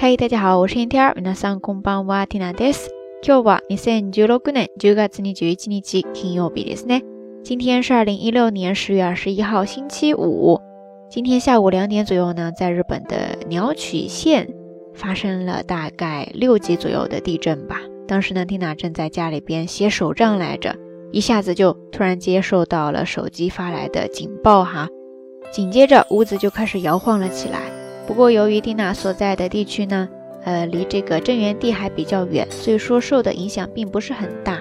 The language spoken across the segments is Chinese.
嗨，大家好，我是天天。皆さんこんばんは、ティナです。今日は二千十六年十月二十一日金曜日ですね。今天是二零一六年十月二十一号，星期五。今天下午两点左右呢，在日本的鸟取县发生了大概六级左右的地震吧。当时呢，缇娜正在家里边写手账来着，一下子就突然接受到了手机发来的警报哈，紧接着屋子就开始摇晃了起来。 不过由于蒂娜所在的地区呢，呃，离这个震源地还比较远，所以说受的影响并不是很大，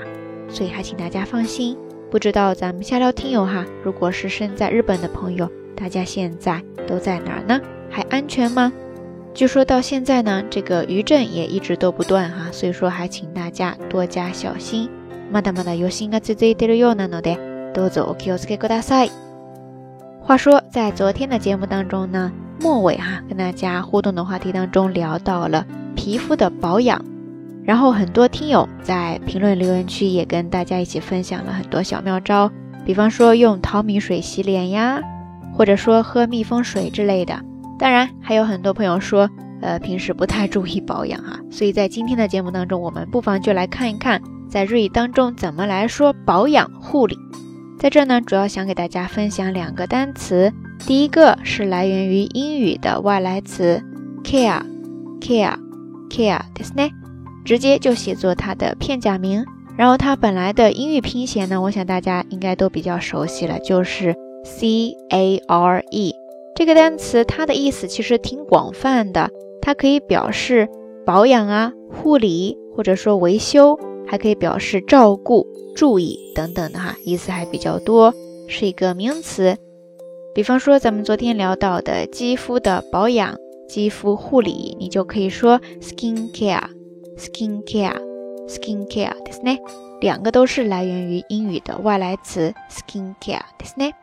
所以还请大家放心。不知道咱们下聊听友哈，如果是身在日本的朋友，大家现在都在哪儿呢？还安全吗？据说到现在呢，这个余震也一直都不断哈，所以说还请大家多加小心。まだまだ余震が続いているようなので、どうぞお気をつけください。话说在昨天的节目当中呢。 末尾哈，跟大家互动的话题当中聊到了皮肤的保养，然后很多听友在评论留言区也跟大家一起分享了很多小妙招，比方说用淘米水洗脸呀，或者说喝蜜蜂水之类的。当然还有很多朋友说，呃，平时不太注意保养哈，所以在今天的节目当中，我们不妨就来看一看在日语当中怎么来说保养护理。在这呢，主要想给大家分享两个单词。第一个是来源于英语的外来词 care，care，care，ですね，直接就写作它的片假名。然后它本来的英语拼写呢，我想大家应该都比较熟悉了，就是 c a r e。这个单词它的意思其实挺广泛的，它可以表示保养啊、护理，或者说维修，还可以表示照顾、注意等等的哈，意思还比较多，是一个名词。 比方说，咱们昨天聊到的肌肤的保养、肌肤护理，你就可以说 skin care，skin care，skin care，ですね。两个都是来源于英语的外来词 skin care，ですね。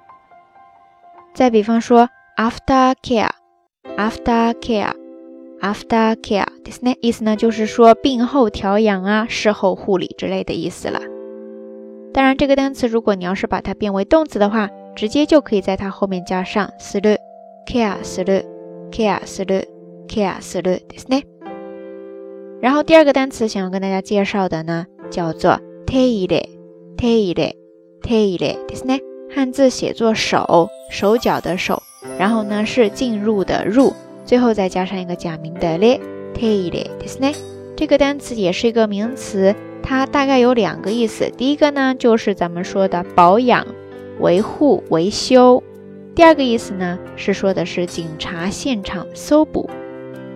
再比方说 after care，after care，after care，ですね。意思呢就是说病后调养啊、事后护理之类的意思了。当然，这个单词如果你要是把它变为动词的话， 直接就可以在它后面加上する，care する，care する，care するですね。然后第二个单词想要跟大家介绍的呢，叫做手入れ，手入れ，手入れですね。汉字写作手，手脚的手，然后呢是进入的入，最后再加上一个假名的れ，手入れですね。这个单词也是一个名词，它大概有两个意思。第一个呢就是咱们说的保养。 维护、维修。第二个意思呢，是说的是警察现场搜捕。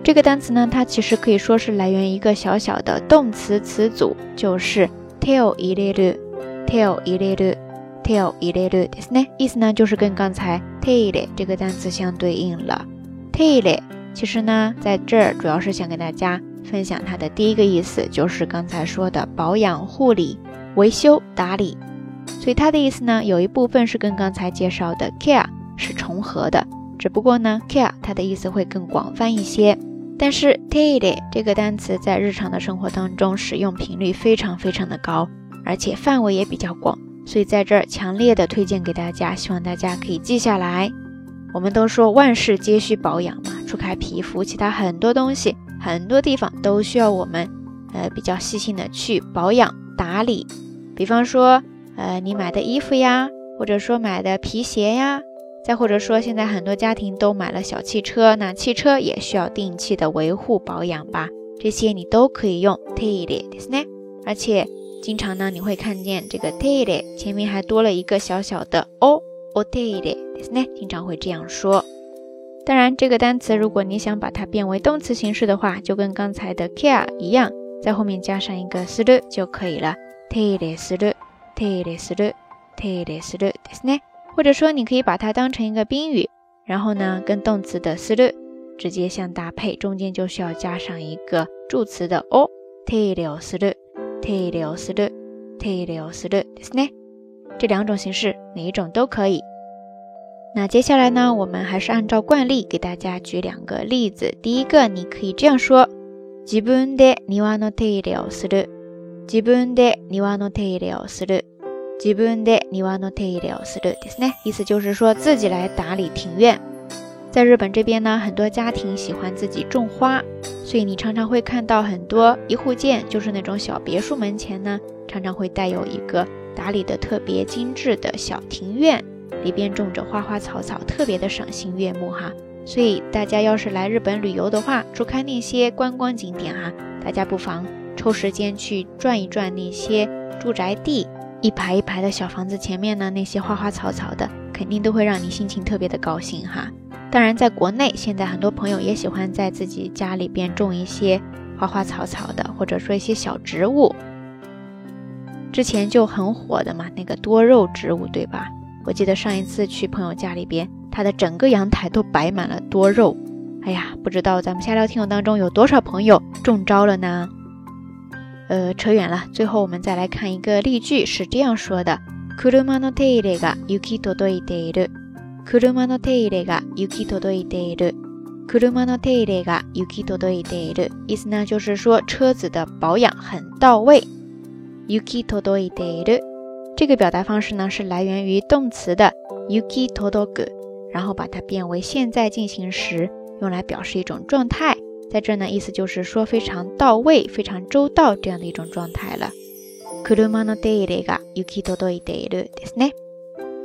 这个单词呢，它其实可以说是来源于一个小小的动词词组，就是 tail 入れる，tail 入れる，tail 入れるですね。意思呢，就是跟刚才 tail 这个单词相对应了。tail 其实呢，在这儿主要是想给大家分享它的第一个意思，就是刚才说的保养、护理、维修、打理。 所以它的意思呢，有一部分是跟刚才介绍的 care 是重合的，只不过呢，care 它的意思会更广泛一些。但是 daily 这个单词在日常的生活当中使用频率非常非常的高，而且范围也比较广，所以在这儿强烈的推荐给大家，希望大家可以记下来。我们都说万事皆需保养嘛，除开皮肤，其他很多东西，很多地方都需要我们呃比较细心的去保养打理，比方说。呃，你买的衣服呀，或者说买的皮鞋呀，再或者说现在很多家庭都买了小汽车，那汽车也需要定期的维护保养吧？这些你都可以用 tail ですね。而且经常呢，你会看见这个 tail 前面还多了一个小小的 o，o tail ですね，经常会这样说。当然，这个单词如果你想把它变为动词形式的话，就跟刚才的 care 一样，在后面加上一个する就可以了，tail する。 手入れする、手入れするですね。或者说，你可以把它当成一个宾语，然后呢，跟动词的する直接相搭配，中间就需要加上一个助词的お。手入れをする、手入れをする、手入れをするですね。这两种形式哪一种都可以。那接下来呢，我们还是按照惯例给大家举两个例子。第一个，你可以这样说：自分で庭の手入れをする。 自分で庭の手入れをする。自分で庭の手入れをするですね。意思就是说自己来打理庭院。在日本这边呢，很多家庭喜欢自己种花， 所以你常常会看到很多一户建，就是那种小别墅门前呢，常常会带有一个打理的特别精致的小庭院，里边种着花花草草，特别的赏心悦目哈。所以大家要是来日本旅游的话，除开那些观光景点哈，大家不妨 抽时间去转一转那些住宅地，一排一排的小房子前面呢，那些花花草草的，肯定都会让你心情特别的高兴哈。当然，在国内，现在很多朋友也喜欢在自己家里边种一些花花草草的，或者说一些小植物。之前就很火的嘛，那个多肉植物，对吧？我记得上一次去朋友家里边，他的整个阳台都摆满了多肉。哎呀，不知道咱们下聊听友当中有多少朋友中招了呢？呃，扯远了，最后我们再来看一个例句，是这样说的：車の手入れが行き届いている。車の手入れが行き届いている。意思呢，就是说车子的保养很到位。行き届いている这个表达方式呢，是来源于动词的行き届く，然后把它变为现在进行时，用来表示一种状态。 在这呢，意思就是说非常到位、非常周到这样的一种状态了。車の手入れが行き届いているですね。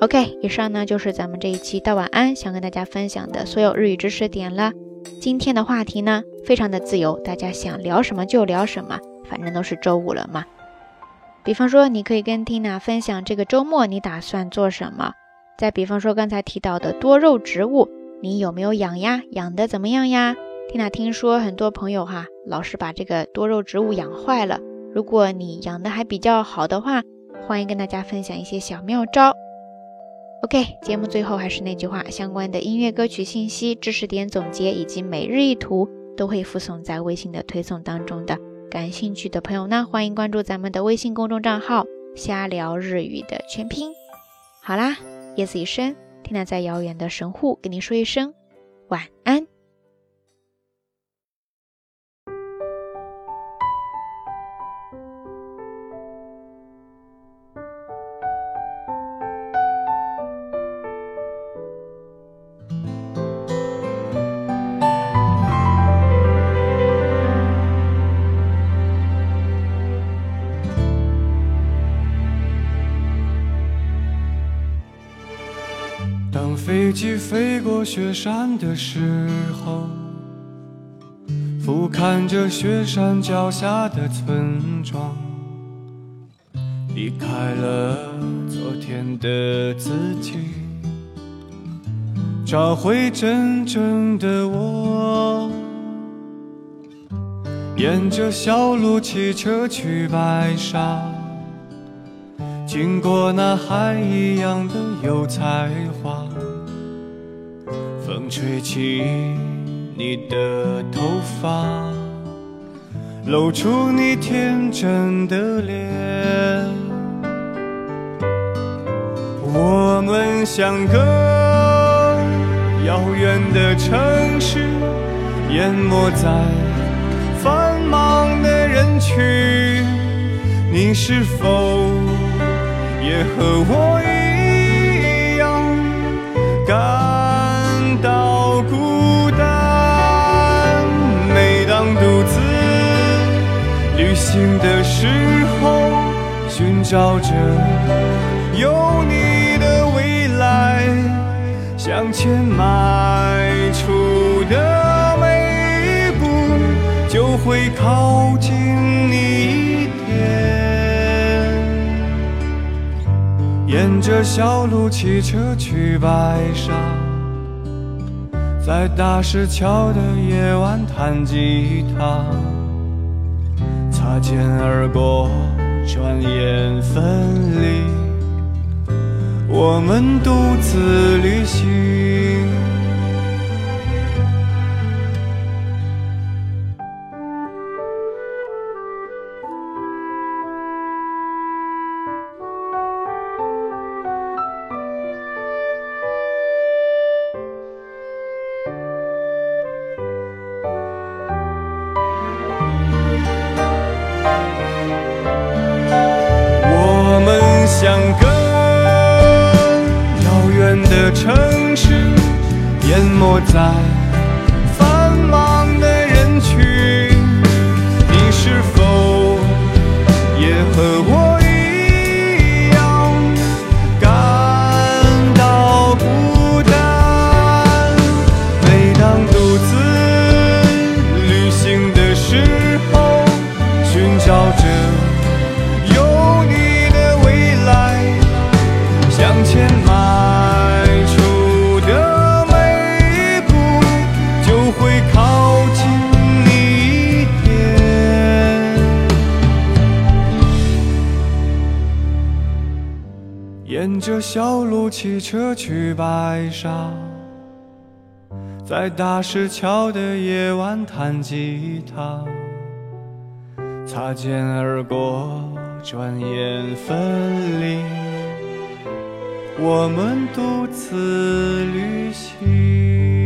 OK，以上呢就是咱们这一期到晚安想跟大家分享的所有日语知识点了。今天的话题呢非常的自由，大家想聊什么就聊什么，反正都是周五了嘛。比方说，你可以跟 Tina 分享这个周末你打算做什么。再比方说刚才提到的多肉植物，你有没有养呀？养的怎么样呀 ？Tina 听说很多朋友哈老是把这个多肉植物养坏了。如果你养的还比较好的话，欢迎跟大家分享一些小妙招。OK，节目最后还是那句话，相关的音乐歌曲信息、知识点总结以及每日一图都会附送在微信的推送当中的。感兴趣的朋友呢，欢迎关注咱们的微信公众账号“瞎聊日语”的全拼。好啦，夜色已深，听娜在遥远的神户跟您说一声晚安。机飞过雪山的时候，俯瞰着雪山脚下的村庄，离开了昨天的自己，找回真正的我。沿着小路骑车去白沙，经过那海一样的油菜花。吹起你的头发，露出你天真的脸。我们相隔遥远的城市，淹没在繁忙的人群。你是否也和我一时候，寻找着有你的未来，向前迈出的每一步，就会靠近你一点。沿着小路骑车去白沙，在大石桥的夜晚弹吉他。擦肩而过，转眼分离，我们独自旅行。我在跟着小路骑车去白沙，在大石桥的夜晚弹吉他，擦肩而过，转眼分离。我们独自旅行。